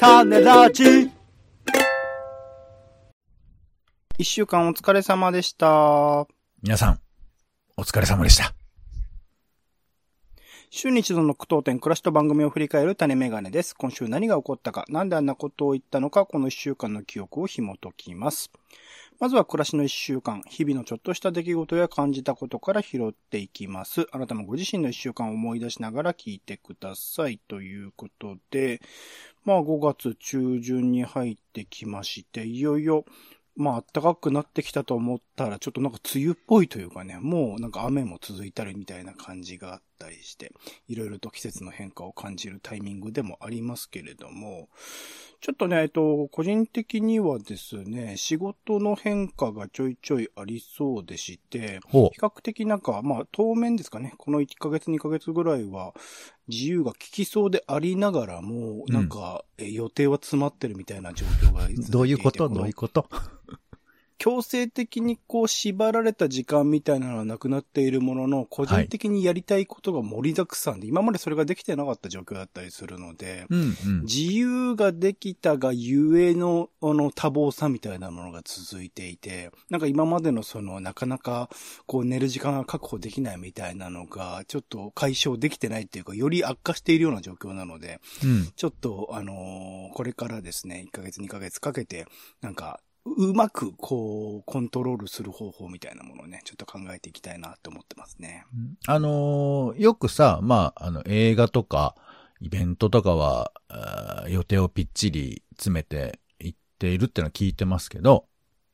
種ラジ一週間お疲れ様でした。皆さん、お疲れ様でした。週に一度の苦闘点、暮らしと番組を振り返る種メガネです。今週何が起こったか、なんであんなことを言ったのか、この一週間の記憶を紐解きます。まずは暮らしの一週間、日々のちょっとした出来事や感じたことから拾っていきます。あなたもご自身の一週間を思い出しながら聞いてください。ということで、まあ5月中旬に入ってきまして、いよいよ、まあ暖かくなってきたと思ったら、ちょっとなんか梅雨っぽいというかね、もうなんか雨も続いたりみたいな感じがあったりして、いろいろと季節の変化を感じるタイミングでもありますけれども、ちょっとね、えっと、個人的にはですね、仕事の変化がちょいちょいありそうでして、ほ比較的なんか、まあ当面ですかね、この1ヶ月2ヶ月ぐらいは自由が利きそうでありながらも、うん。なんか、え予定は詰まってるみたいな状況がどういうこと？のどういうこと？強制的にこう縛られた時間みたいなのはなくなっているものの、個人的にやりたいことが盛りだくさんで、今までそれができてなかった状況だったりするので、うんうん。自由ができたがゆえの、あの、多忙さみたいなものが続いていて、なんか今までのその、なかなか、こう寝る時間が確保できないみたいなのが、ちょっと解消できてないっていうか、より悪化しているような状況なので、うん。ちょっと、あのーこれからですね、1ヶ月2ヶ月かけて、なんか、ううまく、こう、コントロールする方法みたいなものをね、ちょっと考えていきたいなって思ってますね。あのーよくさ、まあ、あの、映画とか、イベントとかは、予定をぴっちり詰めていっているってのは聞いてますけど、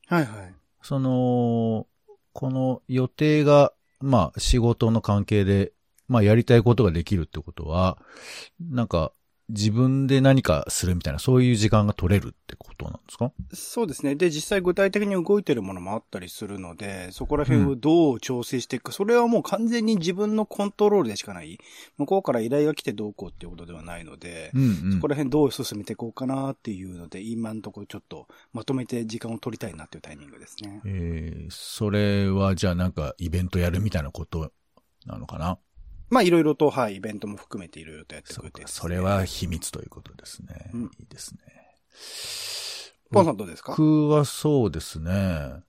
はいはい。その、この予定が、まあ、仕事の関係で、まあ、やりたいことができるってことは、なんか、自分で何かするみたいな、そういう時間が取れるってことなんですか？そうですね。で、実際具体的に動いてるものもあったりするので、そこら辺をどう調整していくか、それはもう完全に自分のコントロールでしかない。向こうから依頼が来てどうこうっていうことではないので、うんうん。そこら辺どう進めていこうかなっていうので、今のところちょっとまとめて時間を取りたいなっていうタイミングですね。えー、それはじゃあなんかイベントやるみたいなことなのかな？まあいろいろと、はい、イベントも含めていろいろとやってくってねそれは秘密ということですね。うんいいですね。ポンさんどうですか？僕はそうですね。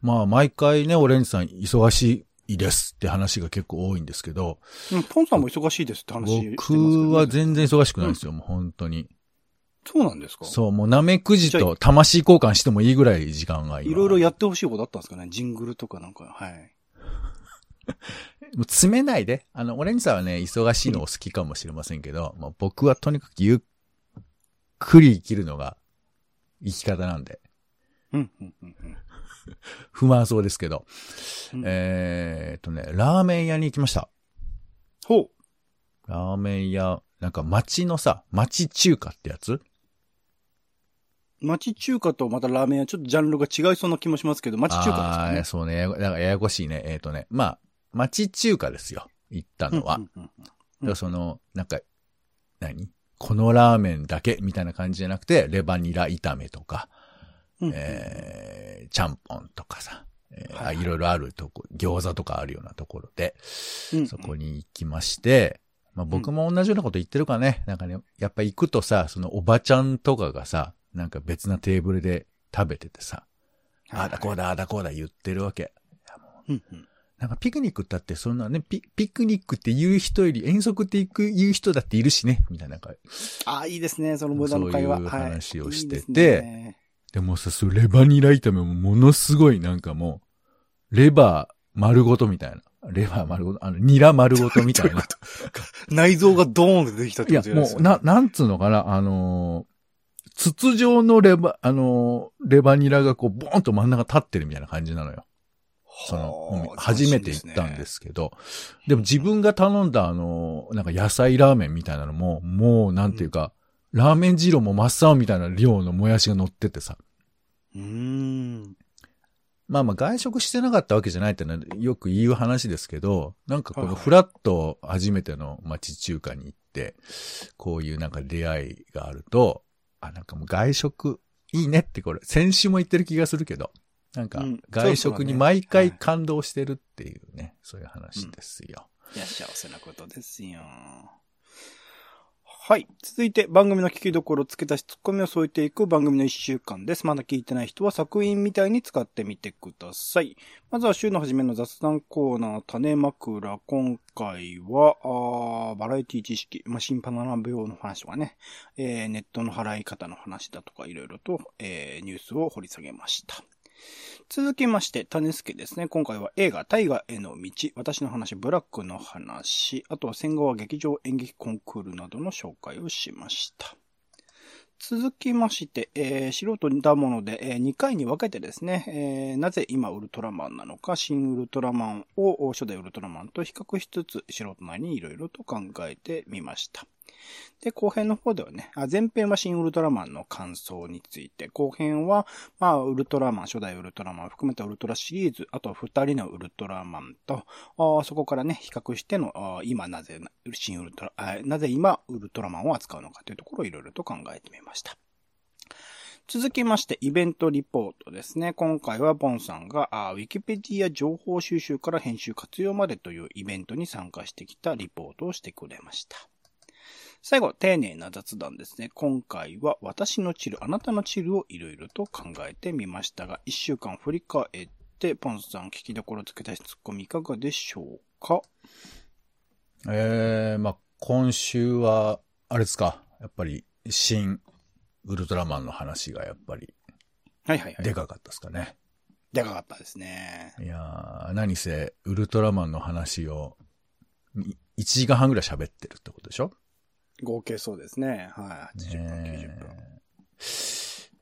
まあ毎回ね、オレンジさん忙しいですって話が結構多いんですけど、うん、ポンさんも忙しいですって話してますけど僕ねは全然忙しくないんですよ、もう本当に。そうなんですか？そう、もうナメクジと魂交換してもいいぐらい時間が今。いろいろやってほしいことあったんですかね？ジングルとかなんか、はい。もう詰めないで。あの、オレンジさんはね、忙しいのお好きかもしれませんけど、まあ、僕はとにかくゆっくり生きるのが生き方なんで。うん、うん、うん、うん。不満そうですけど。うんえーっとね、ラーメン屋に行きました。ほう。ラーメン屋、なんか町のさ、町中華ってやつ？町中華とまたラーメン屋、ちょっとジャンルが違いそうな気もしますけど、町中華ですかね。そうね。ややだからややこしいね。えーっとね、まあ、町中華ですよ。行ったのは。その、なんか、何？このラーメンだけみたいな感じじゃなくて、レバニラ炒めとか、うんえー、ちゃんぽんとかさ、えーはいはいいろいろあるとこ、餃子とかあるようなところで、うんそこに行きまして、まあ僕も同じようなこと言ってるかね。なんかね、やっぱ行くとさ、そのおばちゃんとかがさ、なんか別なテーブルで食べててさ、ああだこうだ、ああだこうだ言ってるわけ。うんうんなんかピクニックだってそんなね、ピピクニックって言う人より遠足って行く言う人だっているしね、みたいななんか。ああ、いいですね、その無駄の会話。そういうはい話をしてていいですねでもさ、それレバニラ炒めもものすごいなんかもう、レバー丸ごとみたいな。レバー丸ごと、あの、ニラ丸ごとみたいな。内臓がドーンって出てきたっていやこと、じゃないですもう、な、なんつうのかな、あのー筒状のレバ、あのーレバニラがこう、ボーンと真ん中立ってるみたいな感じなのよ。その、はあ初めて行ったんで。すけど、でも自分が頼んだあの、なんか野菜ラーメンみたいなのも、もうなんていうか、ラーメン汁も真っ青みたいな量のもやしが乗っててさ。うーん。まあまあ外食してなかったわけじゃないってのはよく言う話ですけど、なんかこのフラッと初めての町中華に行って、こういうなんか出会いがあると、あ、なんかもう外食いいねってこれ、先週も言ってる気がするけど、なんかうん外食に毎回感動してるっていうね、そういう話ですよ。いや、幸せなことですよ。はい。続いて番組の聞きどころ付け足しツッコミを添えていく番組の一週間です。まだ聞いてない人は作品みたいに使ってみてください。まずは週の初めの雑談コーナー、種枕。今回は、あーバラエティ知識、まあ、新パナナ病の話とかね、えーネットの払い方の話だとかいろいろと、えーニュースを掘り下げました。続きまして、種助ですね。今回は映画、大河への道、私の話、ブラックの話、あとは戦後は劇場演劇コンクールなどの紹介をしました。続きまして、えー素人だもので、え2回に分けてですね、えーなぜ今ウルトラマンなのか、新ウルトラマンを初代ウルトラマンと比較しつつ、素人なりにいろいろと考えてみました。で、後編の方ではね、あ前編は新ウルトラマンの感想について、後編は、まあ、ウルトラマン、初代ウルトラマンを含めたウルトラシリーズ、あと二人のウルトラマンと、あそこからね、比較しての、あ今なぜ、新ウルトラ、なぜ今ウルトラマンを扱うのかというところをいろいろと考えてみました。続きまして、イベントリポートですね。今回はボンさんが、ウィキペディア情報収集から編集活用までというイベントに参加してきたリポートをしてくれました。最後、丁寧な雑談ですね。今回は私のチル、あなたのチルをいろいろと考えてみましたが、一週間振り返って、ポンさん聞きどころつけたしツッコミいかがでしょうか？えー、まあ、今週は、あれですか、やっぱり、新ウルトラマンの話がやっぱり、はいはいはい。でかかったですかね。でかかったですね。いやー、何せ、ウルトラマンの話を、い1時間半ぐらい喋ってるってことでしょ？合計そうですね。はい。80分、90分。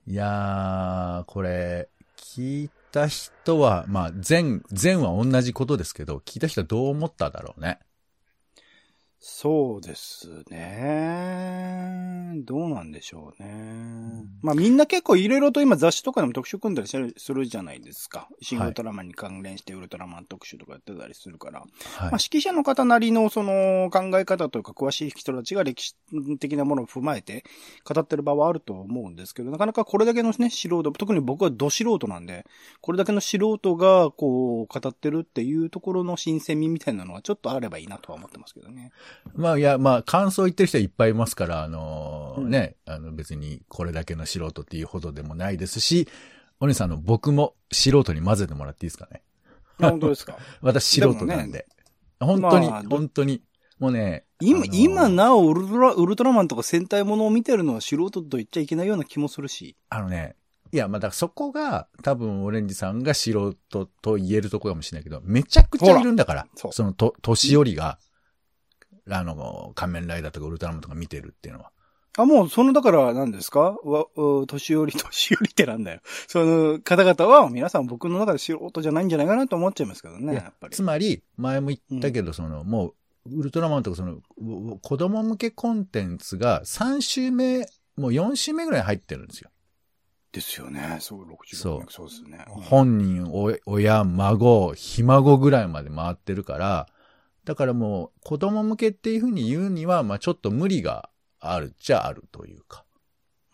いやー、これ、聞いた人は、まあ、前、前は同じことですけど、聞いた人はどう思っただろうね。そうですね。どうなんでしょうね。まあみんな結構いろいろと今雑誌とかでも特集組んだりするするじゃないですか。新ウルトラマンに関連してウルトラマン特集とかやってたりするから。はいまあ、指揮者の方なりのその考え方というか詳しい人たちが歴史的なものを踏まえて語ってる場はあると思うんですけど、なかなかこれだけのね、素人、特に僕はど素人なんで、これだけの素人がこう語ってるっていうところの新鮮味みたいなのはちょっとあればいいなとは思ってますけどね。まあ、いや、まあ、感想言ってる人はいっぱいいますから、あのーうんね、あの、別にこれだけの素人っていうほどでもないですし、お姉さん、あの、僕も素人に混ぜてもらっていいですかね？あ本当ですか？私素人なんで。本当に、まあど本当に。もうね、今、あのー今なおウルトラ、ウルトラマンとか戦隊ものを見てるのは素人と言っちゃいけないような気もするし。あのね、いや、まあ、だそこが、多分、オレンジさんが素人と言えるところかもしれないけど、めちゃくちゃいるんだから、そうその、と、年寄りが、あの、仮面ライダーとかウルトラマンとか見てるっていうのは。あ、もう、その、だから、何ですか？わ、う年寄り、年寄りってなんだよ。その方々は、皆さん僕の中で素人じゃないんじゃないかなと思っちゃいますけどね、いややっぱりつ。まり、前も言ったけど、その、もう、ウルトラマンとかその、う子供向けコンテンツが3週目、もう4週目ぐらい入ってるんですよ。ですよね。そう、60そうそうですね。本人、お親、孫、ひ孫ぐらいまで回ってるから、だからもう、子供向けっていうふうに言うには、まあちょっと無理があるっちゃあるというか。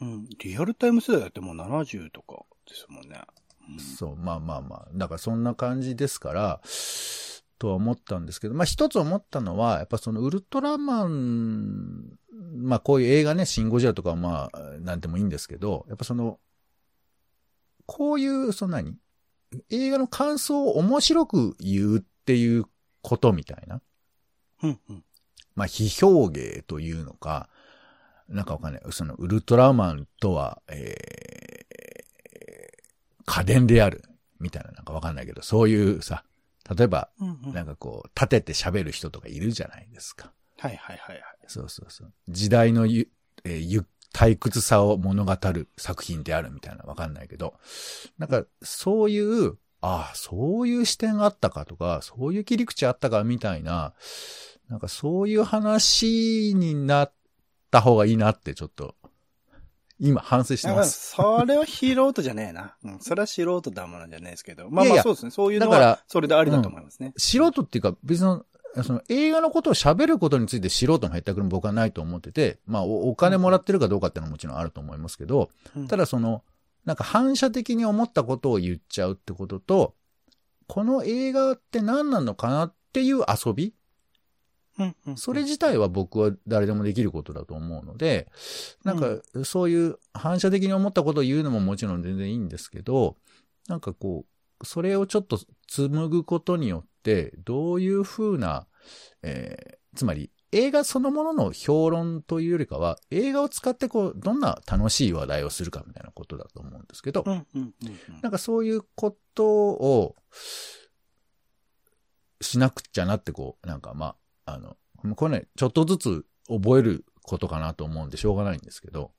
うん。リアルタイム世代だってもう70とかですもんね。うんそう、まあまあまあ。だからそんな感じですから、とは思ったんですけど、まあ一つ思ったのは、やっぱそのウルトラマン、まあこういう映画ね、シン・ゴジラとかはまあ、なんでもいいんですけど、やっぱその、こういう、そんなに、映画の感想を面白く言うっていうことみたいな。うん、うん。まあ、非表芸というのか、なんかわかんない。その、ウルトラマンとは、えー、家電である。みたいな、なんかわかんないけど、そういうさ、例えば、うん、うん。なんかこう、立てて喋る人とかいるじゃないですか。はいはいはいはい。そうそうそう。時代のゆ、えーゆ退屈さを物語る作品であるみたいなわかんないけど、なんかそういう、ああ、そういう視点があったかとか、そういう切り口あったかみたいな、なんかそういう話になった方がいいなってちょっと、今反省してます。それは素人じゃねえな。うん。それは素人だものじゃないですけど。まあいやいやまあそうですね。そういうのだからは、それでありだと思いますね。素人っていうか別の、その映画のことを喋ることについて素人の減ったくるも僕はないと思ってて、まあおお金もらってるかどうかっていうのはもちろんあると思いますけど、うんただその、なんか反射的に思ったことを言っちゃうってことと、この映画って何なのかなっていう遊びうんうんそれ自体は僕は誰でもできることだと思うので、なんか、そういう反射的に思ったことを言うのももちろん全然いいんですけど、なんかこう、それをちょっと紡ぐことによって、どういうふうな、えーつまり映画そのものの評論というよりかは、映画を使ってこう、どんな楽しい話題をするかみたいなことだと思うんですけど、なんかそういうことをしなくちゃなってこう、なんかまあ、あの、これね、ちょっとずつ覚えることかなと思うんでしょうがないんですけど、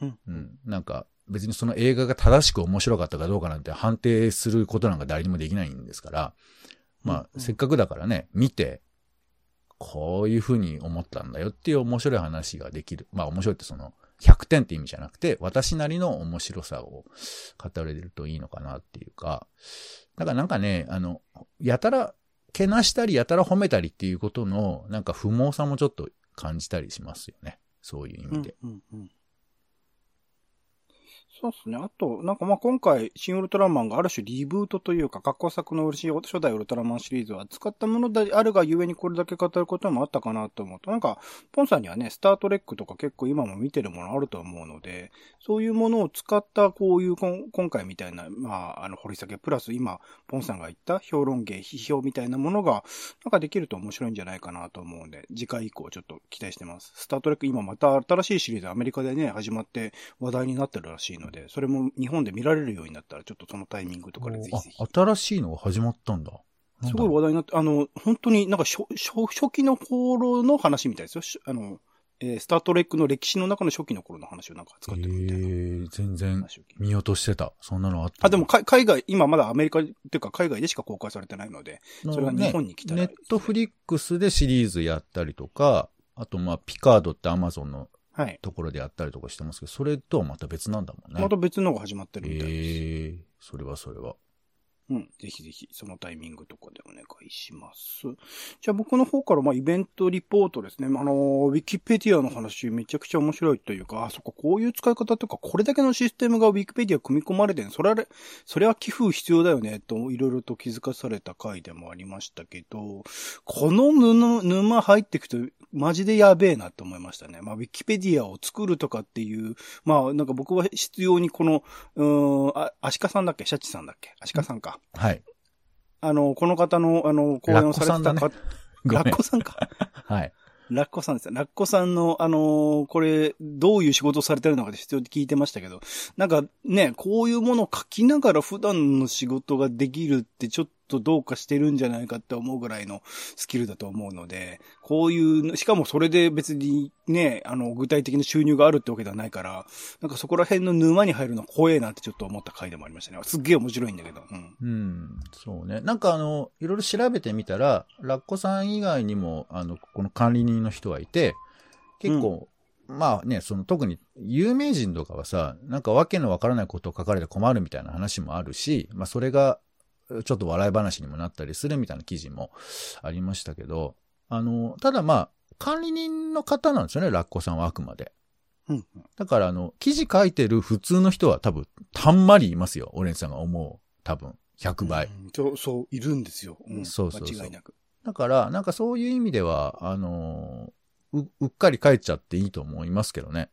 うん。うん。なんか別にその映画が正しく面白かったかどうかなんて判定することなんか誰にもできないんですから、まあ、うん。せっかくだからね、見て、こういうふうに思ったんだよっていう面白い話ができる。まあ面白いってその、100点って意味じゃなくて、私なりの面白さを語れるといいのかなっていうか、だからなんかね、あの、やたら、けなしたりやたら褒めたりっていうことの、なんか不毛さもちょっと感じたりしますよね。そういう意味で。うんうんうんそうですね。あと、なんかまあ今回、新ウルトラマンがある種リブートというか、過去作の嬉しい初代ウルトラマンシリーズは使ったものであるがゆえにこれだけ語ることもあったかなと思うと、なんか、ポンさんにはね、スタートレックとか結構今も見てるものあると思うので、そういうものを使ったこういうこん今回みたいな、まあ、あの、掘り下げ、プラス今、ポンさんが言った評論芸、批評みたいなものが、なんかできると面白いんじゃないかなと思うんで、次回以降ちょっと期待してます。スタートレック今また新しいシリーズアメリカでね、始まって話題になってるらしいので、それも日本で見られるようになったら、ちょっとそのタイミングとかでぜひぜひあ、。新しいのが始まったんだ。すだごい話題になって、あの、本当になんか初、初、初期の頃の話みたいですよ。しあの、えースタートレックの歴史の中の初期の頃の話をなんか使ってるみたいなえー、全然。見落としてた。そんなのあった。あ、でも、か海外、今まだアメリカっていうか海外でしか公開されてないので、それが日本に来たらネットフリックスでシリーズやったりとか、あとまあ、ピカードってアマゾンのはい。ところでやったりとかしてますけど、それとはまた別なんだもんね。また別のが始まってるみたいです。ええそれはそれは。うん。ぜひぜひ、そのタイミングとかでお願いします。じゃあ僕の方から、まあ、イベントリポートですね。あの、ウィキペディアの話めちゃくちゃ面白いというか、あ、そっか、こういう使い方とか、これだけのシステムがウィキペディア組み込まれてるそれは、それは寄付必要だよね、と、いろいろと気づかされた回でもありましたけど、この布、沼入ってくと、マジでやべえなと思いましたね。まあ、ウィキペディアを作るとかっていう、まあ、なんか僕は必要にこの、うん、あ、アシカさんだっけ？シャチさんだっけ？アシカさんか。はい。あの、この方の、あの、講演をされてたか、ラッコさんか。はい。ラッコさんですよ。ラッコさんの、あのーこれ、どういう仕事をされてるのかで必要って聞いてましたけど、なんかね、こういうものを書きながら普段の仕事ができるってちょっとどうかしてるんじゃないかって思うぐらいのスキルだと思うので、こういう、しかもそれで別にね、あの、具体的な収入があるってわけではないから、なんかそこら辺の沼に入るの怖えなってちょっと思った回でもありましたね。すっげえ面白いんだけど。うん。うん、そうね。なんかあの、いろいろ調べてみたら、ラッコさん以外にも、あの、この管理人の人がいて、結構、まあね、その特に有名人とかはさ、なんかわけのわからないことを書かれて困るみたいな話もあるし、まあそれがちょっと笑い話にもなったりするみたいな記事もありましたけど、あの、ただまあ、管理人の方なんですよね、ラッコさんはあくまで。うん。だからあの、記事書いてる普通の人は多分、たんまりいますよ、オレンジさんが思う。多分、100倍。うんそう、そう、いるんですよ。うん。そうそうそう間違いなく。だから、なんかそういう意味では、あのう、うっかり書いちゃっていいと思いますけどね。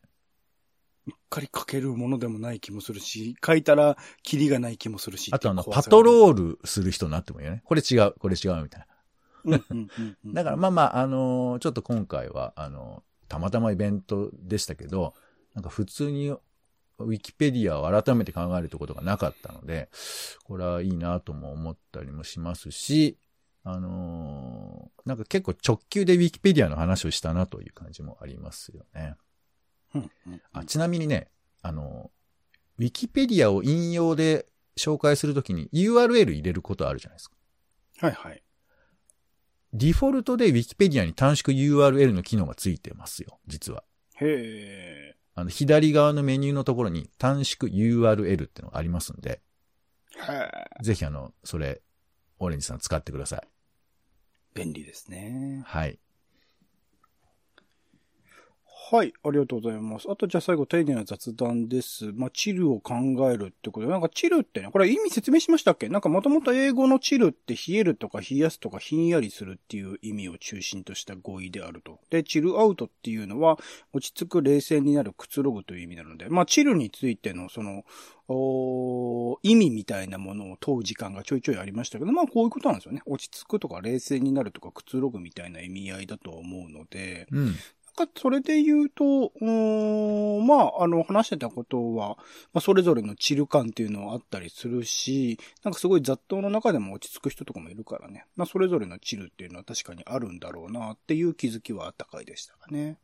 うっかり書けるものでもない気もするし、書いたらキリがない気もするし。あとあの、パトロールする人になってもいいよね。これ違う、これ違うみたいな。だからまあまあ、あのーちょっと今回は、あのーたまたまイベントでしたけど、なんか普通にウィキペディアを改めて考えるってことがなかったので、これはいいなとも思ったりもしますし、あのーなんか結構直球でウィキペディアの話をしたなという感じもありますよね。うんうんあちなみにね、あの、ウィキペディアを引用で紹介するときに URL 入れることあるじゃないですか。はいはい。ディフォルトでウィキペディアに短縮 URL の機能がついてますよ、実は。へあの、左側のメニューのところに短縮 URL ってのがありますんで。ぜひあの、それ、オレンジさん使ってください。便利ですね。はい。はい、ありがとうございます。あと、じゃあ最後、丁寧な雑談です。まあ、チルを考えるってことで、なんかチルってね、これ意味説明しましたっけ？なんかもともと英語のチルって冷えるとか冷やすとかひんやりするっていう意味を中心とした語彙であると。で、チルアウトっていうのは、落ち着く冷静になるくつろぐという意味なので、まあ、チルについてのその、お意味みたいなものを問う時間がちょいちょいありましたけど、まあ、こういうことなんですよね。落ち着くとか冷静になるとかくつろぐみたいな意味合いだと思うので、うん。なんかそれで言うと、うーん、まあ、あの、話してたことは、まあ、それぞれのチル感っていうのはあったりするし、なんかすごい雑踏の中でも落ち着く人とかもいるからね。まあ、それぞれのチルっていうのは確かにあるんだろうなっていう気づきはあったかいでしたかね。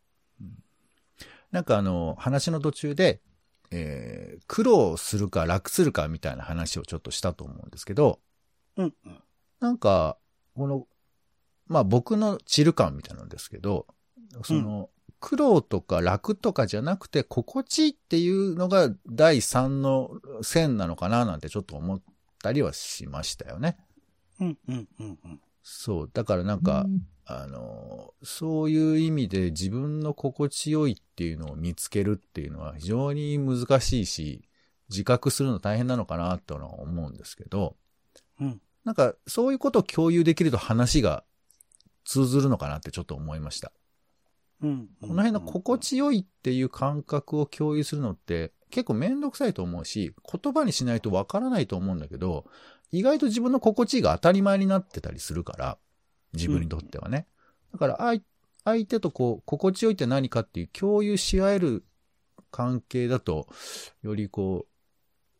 なんかあの、話の途中で、えー苦労するか楽するかみたいな話をちょっとしたと思うんですけど、うん、うん。なんか、この、まあ僕のチル感みたいなんですけど、その、苦労とか楽とかじゃなくて、心地いいっていうのが第三の線なのかななんてちょっと思ったりはしましたよね。うん、うん、うん、うん。そう。だからなんか、あの、そういう意味で自分の心地よいっていうのを見つけるっていうのは非常に難しいし、自覚するの大変なのかなってのは思うんですけど、うん。なんかそういうことを共有できると話が通ずるのかなってちょっと思いました。うん。この辺の心地よいっていう感覚を共有するのって結構めんどくさいと思うし、言葉にしないとわからないと思うんだけど、意外と自分の心地いいが当たり前になってたりするから、自分にとってはね。だから相、相手とこう、心地よいって何かっていう共有し合える関係だと、よりこ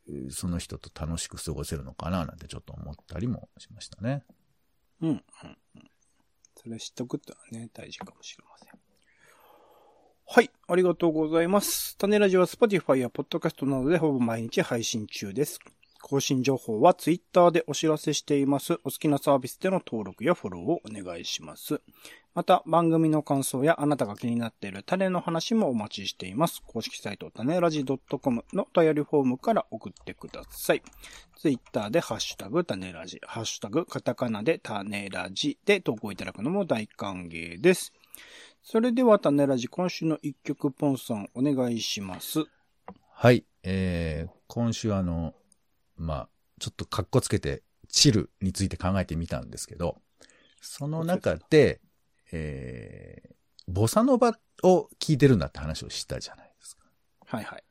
う、えーその人と楽しく過ごせるのかななんてちょっと思ったりもしましたね。うん。それ知っとくってのはね、大事かもしれません。はい、ありがとうございます。種ラジは Spotify や Podcast などでほぼ毎日配信中です。更新情報は Twitter でお知らせしています。お好きなサービスでの登録やフォローをお願いします。また、番組の感想やあなたが気になっている種の話もお待ちしています。公式サイト種ラジ .com のお便りフォームから送ってください。ツイッターでハッシュタグ種ラジ、ハッシュタグカタカナで種ラジで投稿いただくのも大歓迎です。それでは種ラジ今週の一曲ポンさんお願いします。はい。えー、今週あの、まあ、ちょっと格好つけて、チルについて考えてみたんですけど、その中で、えー、ボサノバを聞いてるんだって話をしたじゃないですか。はいはい。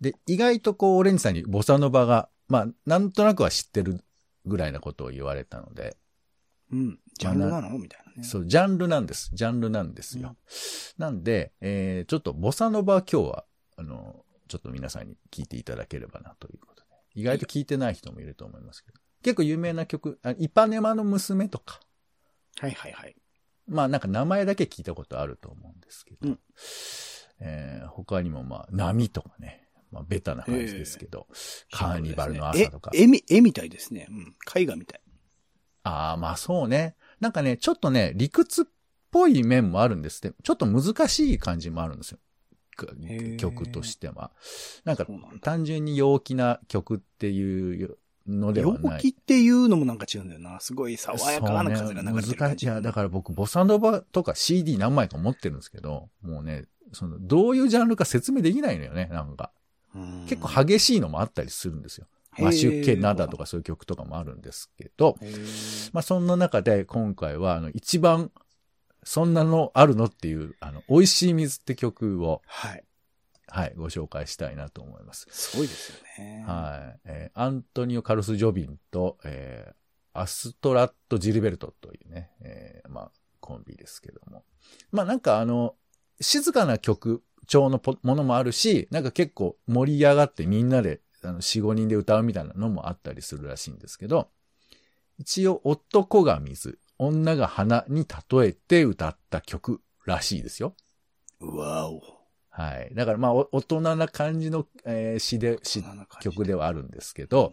で、意外とこう、オレンジさんにボサノバが、まあ、なんとなくは知ってるぐらいなことを言われたので、うん。ジャンルなの？みたいなね。そう、ジャンルなんです。ジャンルなんですよ。なんで、えー、ちょっとボサノバ今日は、あの、ちょっと皆さんに聞いていただければなということで。意外と聞いてない人もいると思いますけど。結構有名な曲、あイパネマの娘とか、はいはいはい。まあなんか名前だけ聞いたことあると思うんですけど、うんえー他にもまあ波とかね、まあベタな話ですけど、カーニバルのえ朝とか。絵み、絵みたいですね。うん。絵画みたい。ああ、まあそうね。なんかね、ちょっとね、理屈っぽい面もあるんですって。ちょっと難しい感じもあるんですよ。曲としては。なんか単純に陽気な曲っていうのでは陽ない。気っていうのもなんか違うんだよな。すごい爽やかな風が流れてるね。難しい。いや、だから僕、ボサノバとか CD 何枚か持ってるんですけど、もうね、その、どういうジャンルか説明できないのよね、なんか。うん結構激しいのもあったりするんですよ。マシュケナダとかそういう曲とかもあるんですけど、まあそんな中で今回は、あの、一番、そんなのあるのっていう、あの、美味しい水って曲を、はい。はい、ご紹介したいなと思います。すごいですよね。はい。えーアントニオ・カルス・ジョビンと、えーアストラット・ジルベルトというね、えーまあ、コンビですけども。まあなんかあの、静かな曲調のポものもあるし、なんか結構盛り上がってみんなで、あの、4、5人で歌うみたいなのもあったりするらしいんですけど、一応男が水、女が花に例えて歌った曲らしいですよ。うわお。はい。だからまあ、お大人な感じの、えー詩で、詩曲ではあるんですけど、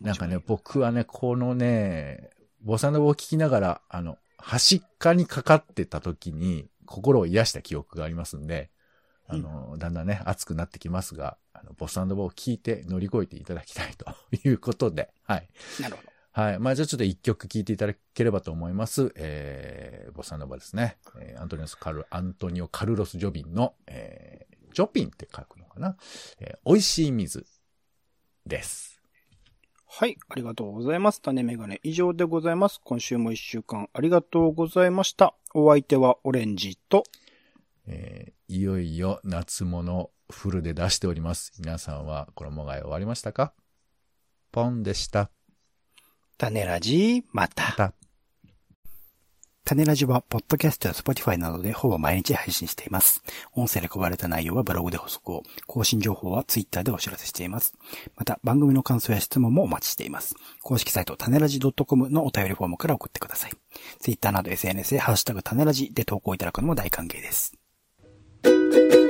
なんかね、僕はね、このね、ボサノバを聴きながら、あの、端っかにかかってた時に、心を癒した記憶がありますんで、あの、だんだんね、熱くなってきますが、あの、ボサノバを聴いて乗り越えていただきたいということで、はい。なるほど。はい。まあ、じゃあちょっと一曲聴いていただければと思います。えー、ボサノバですね。えーアントニオスカル、アントニオ・カルロス・ジョビンの、えージョピンって書くのかな、えー美味しい水です。はい、ありがとうございます。種メガネ以上でございます。今週も一週間ありがとうございました。お相手はオレンジと、えーいよいよ夏物フルで出しております。皆さんは衣替え終わりましたか？ポンでした。種ラジ、また。また。タネラジは、ポッドキャストやスポティファイなどでほぼ毎日配信しています。音声で配られた内容はブログで補足を、更新情報はツイッターでお知らせしています。また、番組の感想や質問もお待ちしています。公式サイト、タネラジ .com のお便りフォームから送ってください。ツイッターなど SNS でハッシュタグ種ラジで投稿いただくのも大歓迎です。thank you